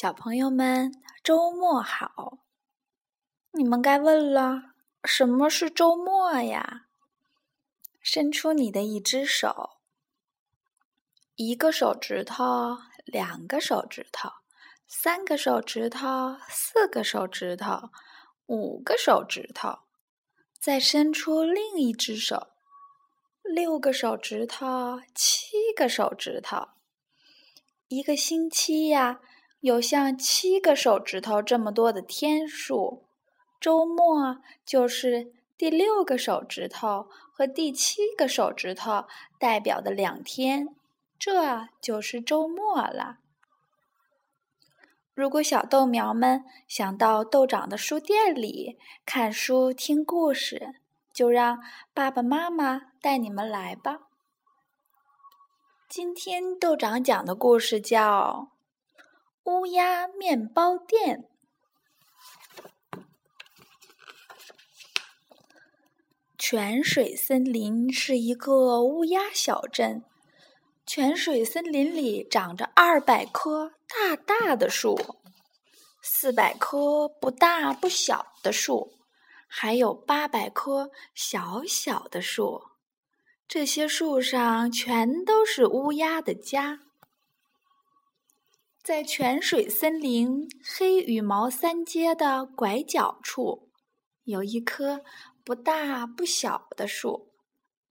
小朋友们，周末好！你们该问了，什么是周末呀？伸出你的一只手，一个手指头，两个手指头，三个手指头，四个手指头，五个手指头，再伸出另一只手，六个手指头，七个手指头。一个星期呀。有像七个手指头这么多的天数，周末就是第六个手指头和第七个手指头代表的两天，这就是周末了。如果小豆苗们想到豆长的书店里看书听故事，就让爸爸妈妈带你们来吧。今天豆长讲的故事叫。乌鸦面包店。泉水森林是一个乌鸦小镇。泉水森林里长着二百棵大大的树，四百棵不大不小的树，还有八百棵小小的树。这些树上全都是乌鸦的家。在泉水森林黑羽毛三街的拐角处，有一棵不大不小的树，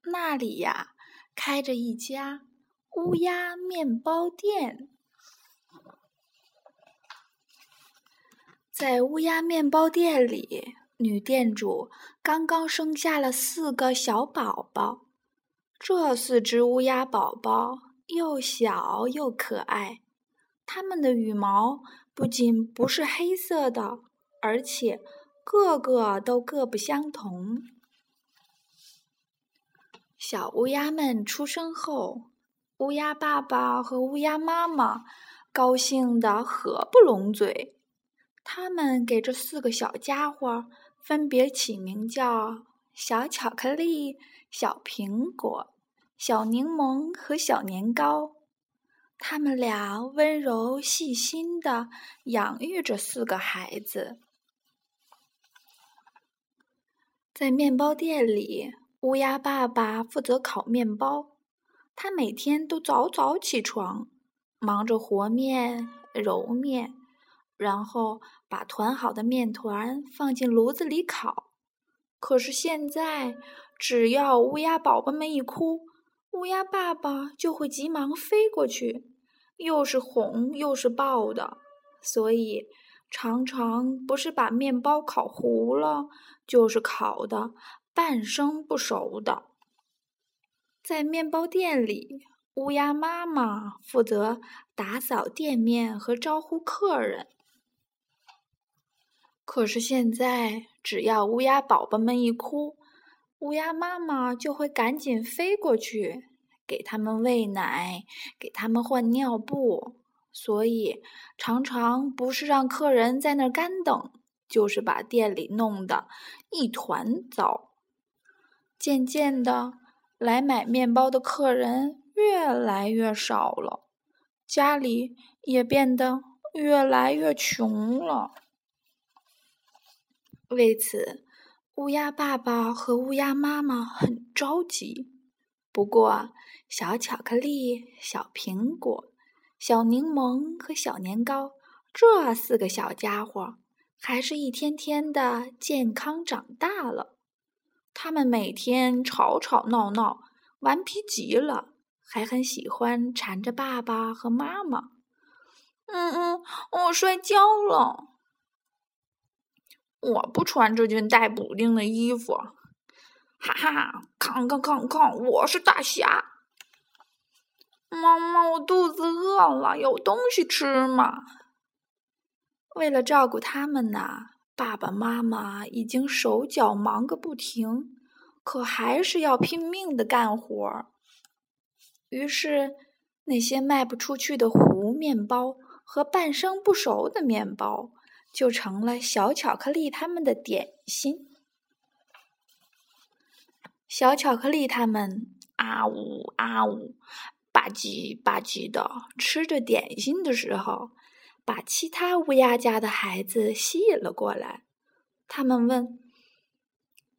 那里呀开着一家乌鸦面包店。在乌鸦面包店里，女店主刚刚生下了四个小宝宝。这四只乌鸦宝宝又小又可爱。它们的羽毛不仅不是黑色的，而且个个都各不相同。小乌鸦们出生后，乌鸦爸爸和乌鸦妈妈高兴得合不拢嘴。他们给这四个小家伙分别起名叫小巧克力、小苹果、小柠檬和小年糕。他们俩温柔细心的养育着四个孩子。在面包店里，乌鸦爸爸负责烤面包。他每天都早早起床，忙着和面、揉面，然后把团好的面团放进炉子里烤。可是现在，只要乌鸦宝宝们一哭，乌鸦爸爸就会急忙飞过去，又是哄又是抱的，所以常常不是把面包烤糊了，就是烤的半生不熟的。在面包店里，乌鸦妈妈负责打扫店面和招呼客人。可是现在，只要乌鸦宝宝们一哭，乌鸦妈妈就会赶紧飞过去。给他们喂奶，给他们换尿布，所以常常不是让客人在那儿干等，就是把店里弄得一团糟。渐渐的，来买面包的客人越来越少了，家里也变得越来越穷了。为此，乌鸦爸爸和乌鸦妈妈很着急。不过，小巧克力、小苹果、小柠檬和小年糕这四个小家伙，还是一天天的健康长大了。他们每天吵吵闹闹，顽皮极了，还很喜欢缠着爸爸和妈妈。嗯嗯，我摔跤了，我不穿这件带补丁的衣服。哈哈，看看看看，我是大侠！妈妈，我肚子饿了，有东西吃吗？为了照顾他们呢，爸爸妈妈已经手脚忙个不停，可还是要拼命的干活。于是，那些卖不出去的糊面包和半生不熟的面包，就成了小巧克力他们的点心。小巧克力他们啊呜啊呜，吧唧吧唧的吃着点心的时候，把其他乌鸦家的孩子吸引了过来。他们问：“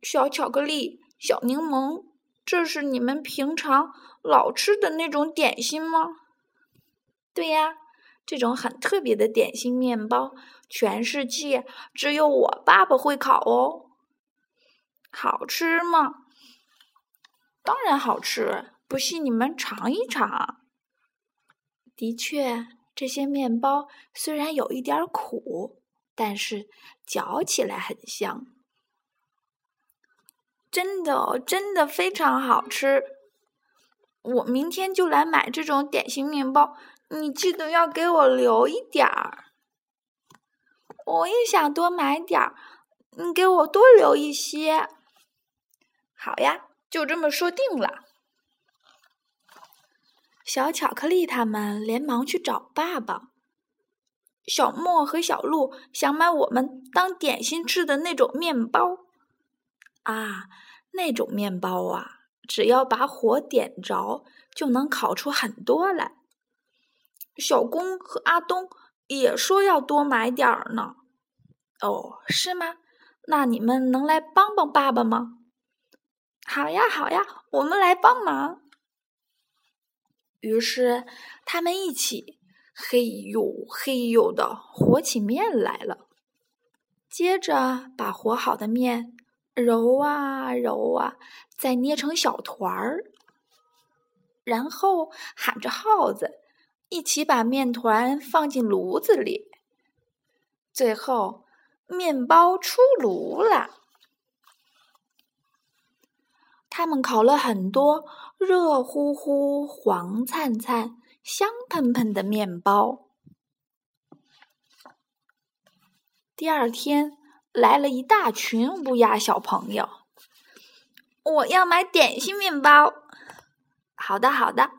小巧克力、小柠檬，这是你们平常老吃的那种点心吗？”“对呀，这种很特别的点心面包，全世界只有我爸爸会烤哦。”“好吃吗？”“当然好吃，不信你们尝一尝。”的确，这些面包虽然有一点苦，但是嚼起来很香。真的哦，真的非常好吃。我明天就来买这种点心面包，你记得要给我留一点儿。我也想多买点儿，你给我多留一些。好呀，就这么说定了。小巧克力他们连忙去找爸爸。小莫和小鹿想买我们当点心吃的那种面包。啊，那种面包啊，只要把火点着，就能烤出很多来。小公和阿东也说要多买点儿呢。哦，是吗？那你们能来帮帮爸爸吗？好呀，好呀，我们来帮忙。于是，他们一起嘿呦嘿呦的和起面来了。接着，把和好的面揉啊揉啊，再捏成小团儿，然后喊着号子，一起把面团放进炉子里。最后，面包出炉了。他们烤了很多热乎乎、黄灿灿、香喷喷的面包。第二天来了一大群乌鸦小朋友，我要买点心面包。好的，好的，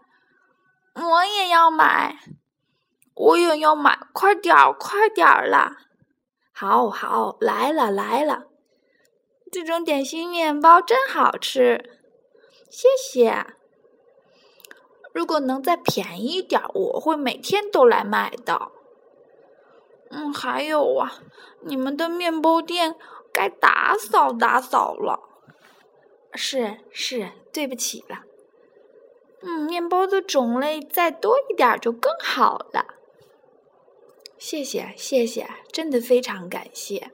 我也要买，我也要买，快点儿，快点儿啦！好好，来了，来了。这种点心面包真好吃，谢谢。如果能再便宜一点，我会每天都来买的。嗯，还有啊，你们的面包店该打扫打扫了。是是，对不起了。嗯，面包的种类再多一点就更好了。谢谢谢谢，真的非常感谢。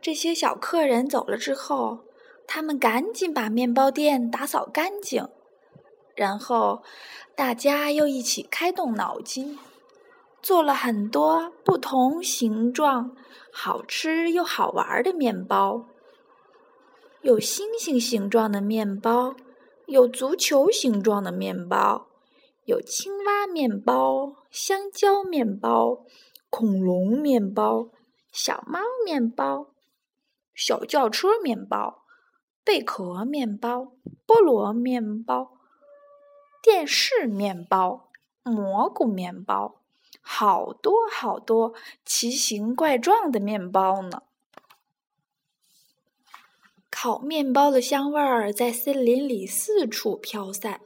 这些小客人走了之后，他们赶紧把面包店打扫干净，然后大家又一起开动脑筋，做了很多不同形状、好吃又好玩的面包。有星星形状的面包，有足球形状的面包，有青蛙面包、香蕉面包、恐龙面包、小猫面包。小轿车面包、贝壳面包、菠萝面包、电视面包、蘑菇面包，好多好多奇形怪状的面包呢！烤面包的香味儿在森林里四处飘散。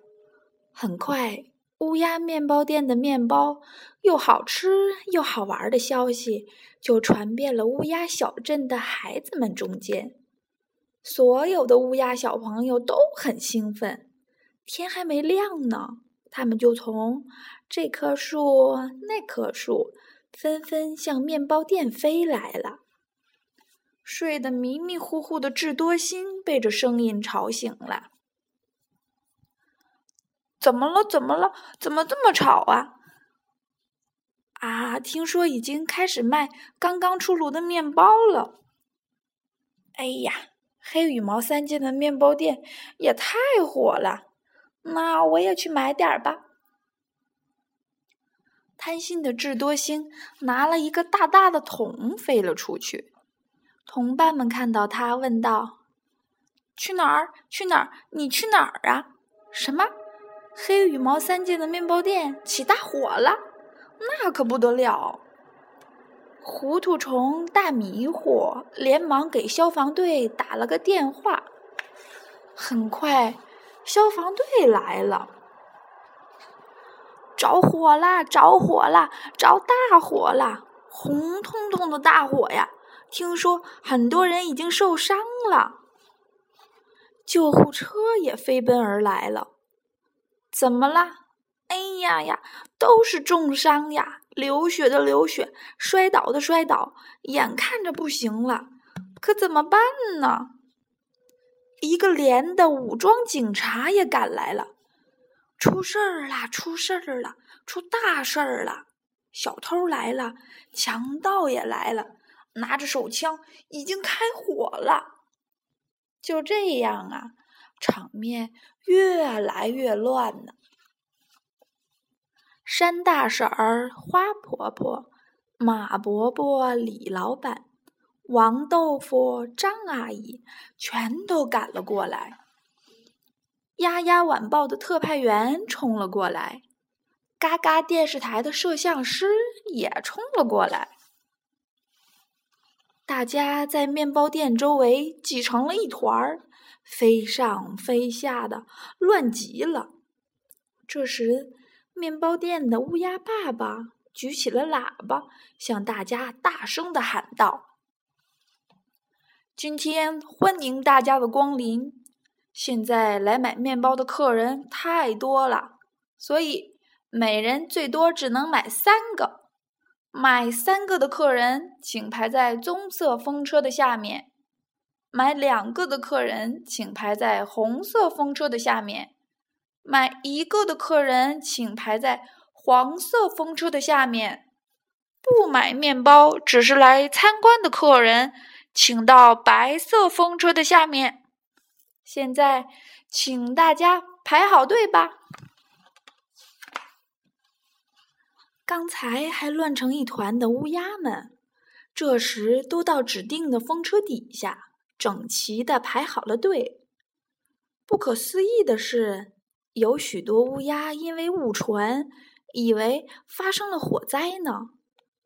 很快，乌鸦面包店的面包又好吃又好玩的消息。就传遍了乌鸦小镇的孩子们中间，所有的乌鸦小朋友都很兴奋。天还没亮呢，他们就从这棵树、那棵树，纷纷向面包店飞来了。睡得迷迷糊糊的智多星被这声音吵醒了。怎么了？怎么了？怎么这么吵啊？啊！听说已经开始卖刚刚出炉的面包了。哎呀，黑羽毛三件的面包店也太火了，那我也去买点儿吧。贪心的智多星拿了一个大大的桶飞了出去，同伴们看到他，问道：“去哪儿？去哪儿？你去哪儿啊？什么？黑羽毛三件的面包店起大火了？”那可不得了！糊涂虫大迷糊，连忙给消防队打了个电话。很快，消防队来了。着火啦！着火啦！着大火啦！红彤彤的大火呀！听说很多人已经受伤了，救护车也飞奔而来了。怎么啦？哎呀呀，都是重伤呀！流血的流血，摔倒的摔倒，眼看着不行了，可怎么办呢？一个连的武装警察也赶来了。出事儿了！出事儿了！出大事儿了！小偷来了，强盗也来了。拿着手枪，已经开火了。就这样啊，场面越来越乱呢。山大婶儿、花婆婆、马伯伯、李老板、王豆腐、张阿姨，全都赶了过来。丫丫晚报的特派员冲了过来，嘎嘎电视台的摄像师也冲了过来。大家在面包店周围挤成了一团儿，飞上飞下的，乱极了。这时，面包店的乌鸦爸爸举起了喇叭，向大家大声的喊道：“今天欢迎大家的光临！现在来买面包的客人太多了，所以每人最多只能买三个。”买三个的客人，请排在棕色风车的下面；买两个的客人，请排在红色风车的下面；买一个的客人，请排在黄色风车的下面。不买面包，只是来参观的客人，请到白色风车的下面。现在，请大家排好队吧。刚才还乱成一团的乌鸦们，这时都到指定的风车底下，整齐的排好了队。不可思议的是，有许多乌鸦因为误传，以为发生了火灾呢，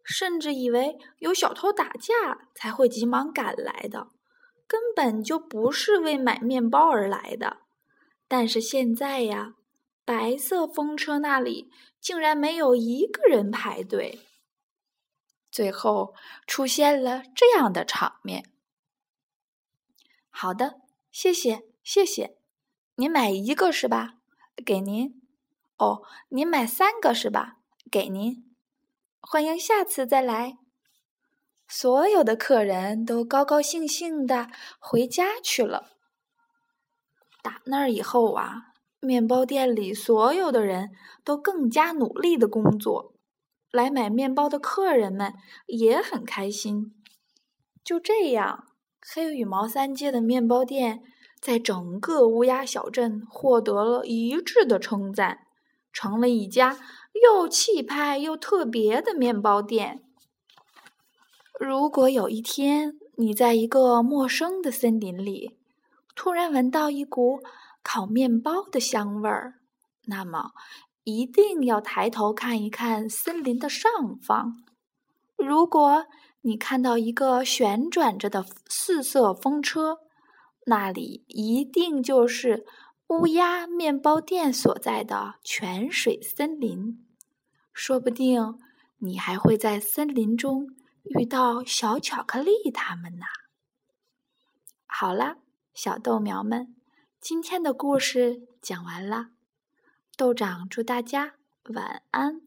甚至以为有小偷打架才会急忙赶来的，根本就不是为买面包而来的。但是现在呀。白色风车那里竟然没有一个人排队，最后出现了这样的场面。好的，谢谢，谢谢。您买一个是吧？给您。哦，您买三个是吧？给您。欢迎下次再来。所有的客人都高高兴兴的回家去了。打那儿以后啊。面包店里所有的人都更加努力的工作，来买面包的客人们也很开心。就这样，黑羽毛三街的面包店在整个乌鸦小镇获得了一致的称赞，成了一家又气派又特别的面包店。如果有一天你在一个陌生的森林里，突然闻到一股……烤面包的香味儿，那么一定要抬头看一看森林的上方。如果你看到一个旋转着的四色风车，那里一定就是乌鸦面包店所在的泉水森林。说不定你还会在森林中遇到小巧克力他们呢。好了，小豆苗们。今天的故事讲完了，豆长祝大家晚安。